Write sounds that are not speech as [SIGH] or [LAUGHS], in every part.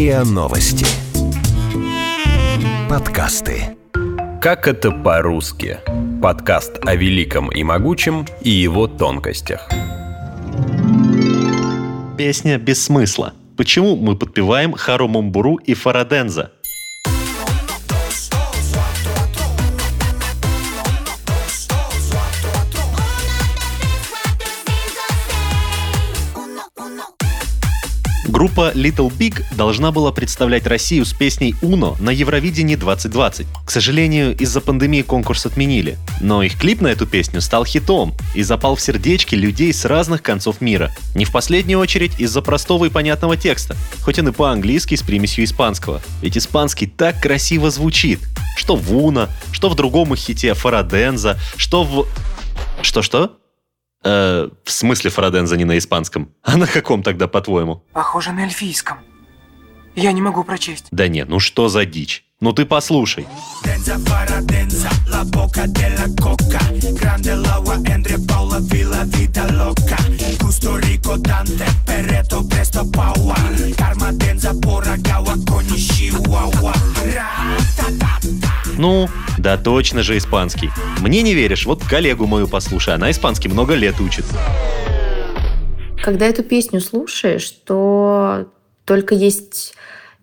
РИА Новости. Подкасты. Как это по-русски? Подкаст о великом и могучем и его тонкостях. Песня без смысла. Почему мы подпеваем Хару Мумбуру и Фараденза? Группа Little Big должна была представлять Россию с песней «Уно» на Евровидении 2020. К сожалению, из-за пандемии конкурс отменили. Но их клип на эту песню стал хитом и запал в сердечки людей с разных концов мира. Не в последнюю очередь из-за простого и понятного текста, хоть он и по-английски с примесью испанского. Ведь испанский так красиво звучит. Что в «Уно», что в другом их хите «Фараденза», что в... Что-что? Э, в смысле Фараденза не на испанском? [LAUGHS] А на каком тогда, по-твоему? Похоже на эльфийском. Я не могу прочесть. Да нет, ну что за дичь? Ну ты послушай. Ну, да точно же испанский. Мне не веришь, вот коллегу мою послушай, она испанский много лет учит. Когда эту песню слушаешь, то только есть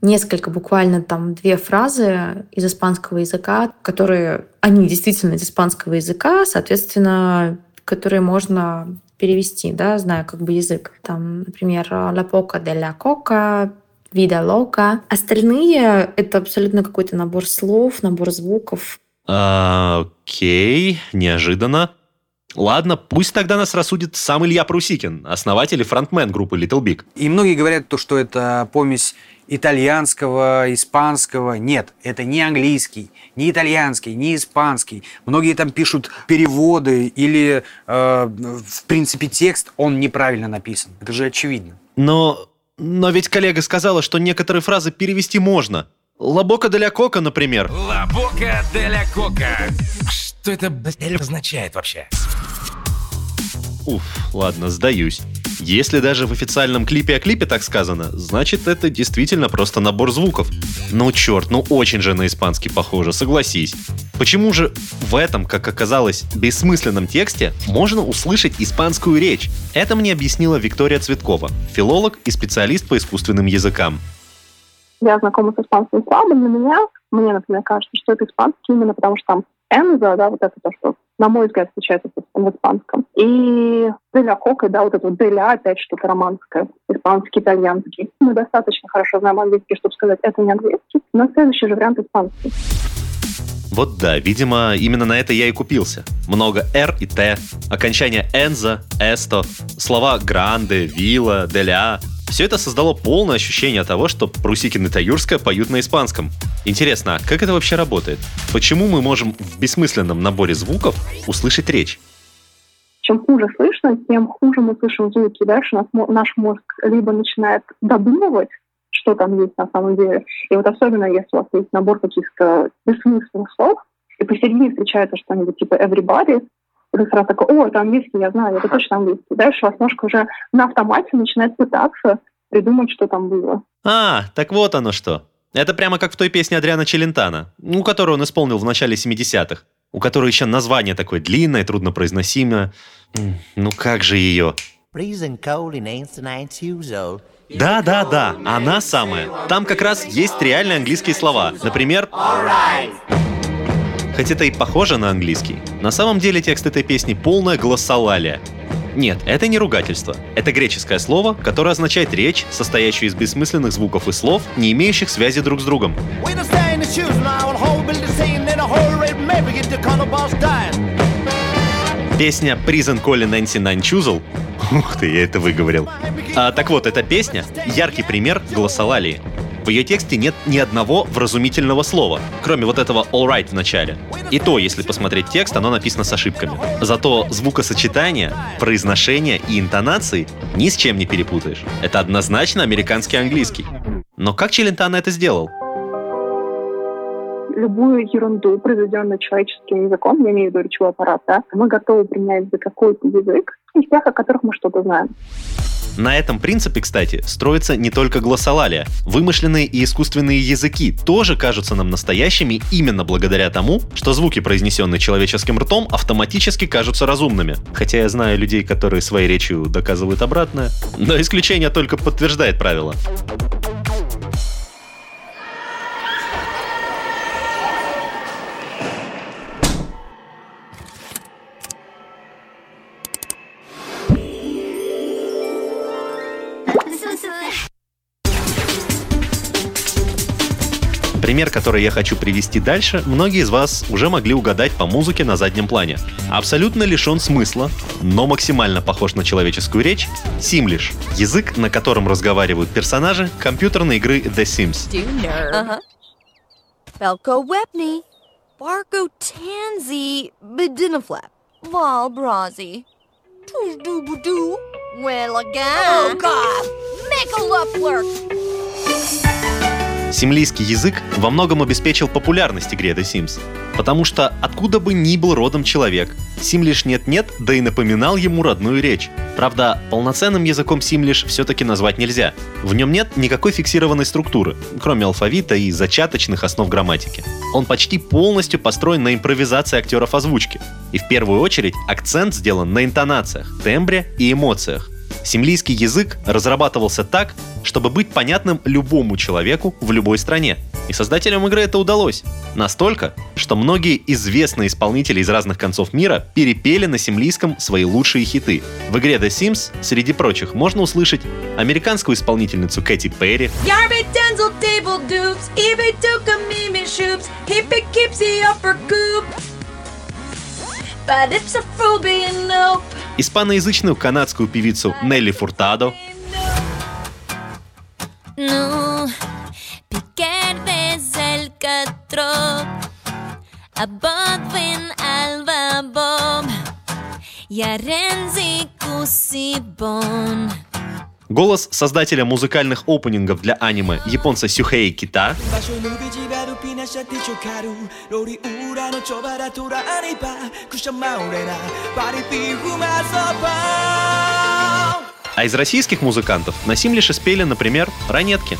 несколько, буквально там две фразы из испанского языка, которые, они действительно из испанского языка, соответственно, которые можно перевести, да, зная как бы язык. Там, например, «La poca de la coca», «Vida loca». Остальные — это абсолютно какой-то набор слов, набор звуков. А, окей, неожиданно. Ладно, пусть тогда нас рассудит сам Илья Прусикин, основатель и фронтмен группы Little Big. И многие говорят то, что это помесь итальянского, испанского. Нет, это не английский, не итальянский, не испанский. Многие там пишут переводы или, э, в принципе, текст, он неправильно написан. Это же очевидно. Но, но ведь коллега сказала, что некоторые фразы перевести можно. Лабока де ля кока, например. Лабока де ля кока. Что это означает вообще? Уф, ладно, сдаюсь. Если даже в официальном клипе о клипе так сказано, значит это действительно просто набор звуков. Ну черт, ну очень же на испанский похоже, согласись. Почему же в этом, как оказалось, бессмысленном тексте можно услышать испанскую речь? Это мне объяснила Виктория Цветкова, филолог и специалист по искусственным языкам. Я знакома с испанским слабо, для меня, мне, например, кажется, что это испанский именно потому, что там энза, да, вот это то, что, на мой взгляд, встречается в испанском. И деля кока, да, вот это вот деля, опять что-то романское, испанский, итальянский. Мы достаточно хорошо знаем английский, чтобы сказать, это не английский, но следующий же вариант испанский. Вот да, видимо, именно на это я и купился. Много «р» и «т», окончание «энза», «эсто», слова «гранде», «вилла», «деля». Все это создало полное ощущение того, что Прусикин и Таюрская поют на испанском. Интересно, а как это вообще работает? Почему мы можем в бессмысленном наборе звуков услышать речь? Чем хуже слышно, тем хуже мы слышим звуки. Дальше наш мозг либо начинает додумывать, что там есть на самом деле. И вот особенно если у вас есть набор каких-то бессмысленных слов, и посередине встречается что-нибудь типа everybody, вы сразу такой, о, это английский, я знаю, это точно английский. Дальше вас ножка уже на автомате начинает пытаться придумать, что там было. А, так вот оно что. Это прямо как в той песне Адриана Челентана, ну, которую он исполнил в начале 70-х, у которой еще название такое длинное, труднопроизносимое. Ну как же ее? Да, да, да, она самая. Там как раз есть реальные английские слова. Например... Хоть это и похоже на английский, на самом деле текст этой песни полная глоссолалия. Нет, это не ругательство. Это греческое слово, которое означает речь, состоящую из бессмысленных звуков и слов, не имеющих связи друг с другом. Песня «Prison Calling Nancy Choozle» Ух ты, я это выговорил. А, так вот, эта песня — яркий пример голосолалии. В ее тексте нет ни одного вразумительного слова, кроме вот этого all right в начале. И то, если посмотреть текст, оно написано с ошибками. Зато звукосочетание, произношение и интонации ни с чем не перепутаешь. Это однозначно американский английский. Но как Челентано это сделал? любую ерунду, произведенную человеческим языком, я имею в виду речевой аппарат, да, мы готовы принять за какой-то язык из тех, о которых мы что-то знаем. На этом принципе, кстати, строится не только глоссолалия. Вымышленные и искусственные языки тоже кажутся нам настоящими именно благодаря тому, что звуки, произнесенные человеческим ртом, автоматически кажутся разумными. Хотя я знаю людей, которые своей речью доказывают обратное. Но исключение только подтверждает правило. Пример, который я хочу привести дальше, многие из вас уже могли угадать по музыке на заднем плане. Абсолютно лишен смысла, но максимально похож на человеческую речь — Simlish — язык, на котором разговаривают персонажи компьютерной игры The Sims. Uh-huh. Belko Webney, Barco Tansy, Bedinaflap, Val Brazi, Tuzdoobudu, Willaga. Oh God! Make a love flirt! Симлийский язык во многом обеспечил популярность игре The Sims, потому что откуда бы ни был родом человек, Симлиш нет-нет, да и напоминал ему родную речь. Правда, полноценным языком Симлиш все-таки назвать нельзя. В нем нет никакой фиксированной структуры, кроме алфавита и зачаточных основ грамматики. Он почти полностью построен на импровизации актеров озвучки. И в первую очередь акцент сделан на интонациях, тембре и эмоциях. Семлийский язык разрабатывался так, чтобы быть понятным любому человеку в любой стране. И создателям игры это удалось. Настолько, что многие известные исполнители из разных концов мира перепели на семлийском свои лучшие хиты. В игре The Sims, среди прочих, можно услышать американскую исполнительницу Кэти Перри, испаноязычную канадскую певицу Нелли Фуртадо, No, pierdes Голос создателя музыкальных опенингов для аниме японца Сюхей Кита. А из российских музыкантов на Симлише спели, например, «Ранетки».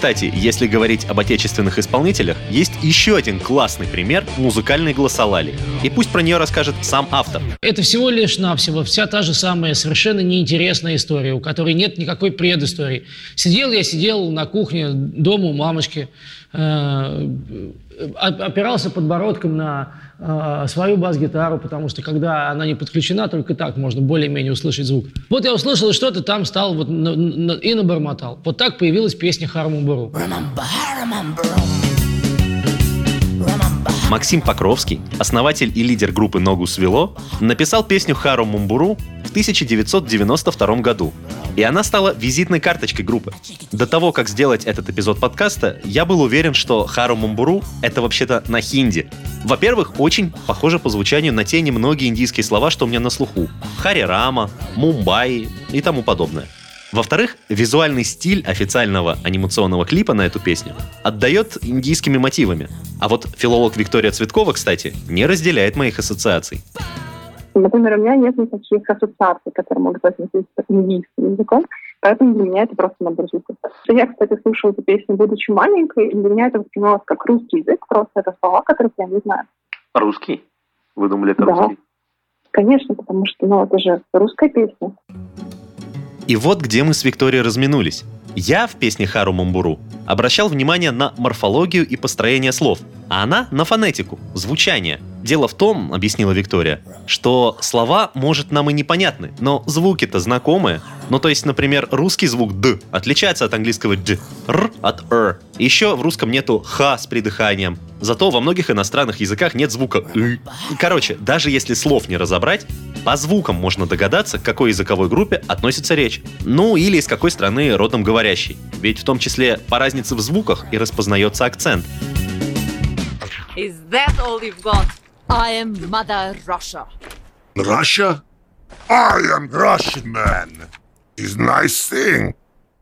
Кстати, если говорить об отечественных исполнителях, есть еще один классный пример музыкальной глоссолали. И пусть про нее расскажет сам автор. Это всего лишь навсего вся та же самая совершенно неинтересная история, у которой нет никакой предыстории. Сидел я, сидел на кухне дома у мамочки, опирался подбородком на э, свою бас-гитару, потому что когда она не подключена, только так можно более-менее услышать звук. Вот я услышал и что-то там стал вот на- на- и набормотал. Вот так появилась песня Харму-Буру. Максим Покровский, основатель и лидер группы «Ногу свело», написал песню «Хару Мумбуру» в 1992 году. И она стала визитной карточкой группы. До того, как сделать этот эпизод подкаста, я был уверен, что «Хару Мумбуру» — это вообще-то на хинди. Во-первых, очень похоже по звучанию на те немногие индийские слова, что у меня на слуху. Хари Рама, Мумбаи и тому подобное. Во-вторых, визуальный стиль официального анимационного клипа на эту песню отдает индийскими мотивами. А вот филолог Виктория Цветкова, кстати, не разделяет моих ассоциаций. Например, у меня нет никаких ассоциаций, которые могут возникнуть с индийским языком, поэтому для меня это просто набор звуков. Я, кстати, слушала эту песню, будучи маленькой, и для меня это воспринималось как русский язык, просто это слова, которых я не знаю. Русский? Вы думали, это Да. русский? Конечно, потому что, ну, это же русская песня. И вот где мы с Викторией разминулись. Я в песне Хару Мамбуру обращал внимание на морфологию и построение слов, а она на фонетику, звучание. Дело в том, объяснила Виктория, что слова, может, нам и непонятны, но звуки-то знакомые. Ну, то есть, например, русский звук «д» отличается от английского «д», «р» от «р». Еще в русском нету «х» с придыханием. Зато во многих иностранных языках нет звука «ы». Короче, даже если слов не разобрать, по звукам можно догадаться, к какой языковой группе относится речь. Ну, или из какой страны родом говорящий. Ведь в том числе по разнице в звуках и распознается акцент. Is that all you've got? I am Mother Russia. Russia? I am Russian man. is nice thing.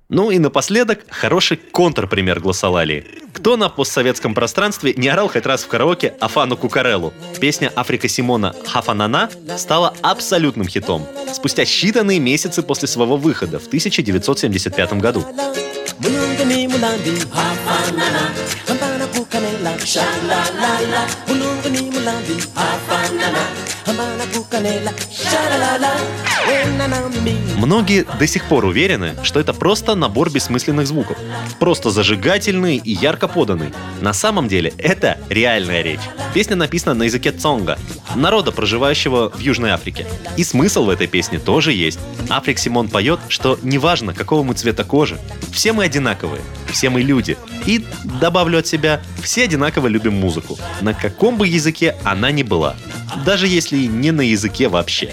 Ну и напоследок, хороший контрпример гласолалии. Кто на постсоветском пространстве не орал хоть раз в караоке Афану Кукареллу? Песня Африка Симона «Хафанана» стала абсолютным хитом спустя считанные месяцы после своего выхода в 1975 году. Shalalala Wenanambi Многие до сих пор уверены, что это просто набор бессмысленных звуков. Просто зажигательный и ярко поданный. На самом деле это реальная речь. Песня написана на языке цонга, народа, проживающего в Южной Африке. И смысл в этой песне тоже есть. Африк Симон поет, что неважно, какого мы цвета кожи, все мы одинаковые, все мы люди. И, добавлю от себя, все одинаково любим музыку, на каком бы языке она ни была. Даже если не на языке вообще.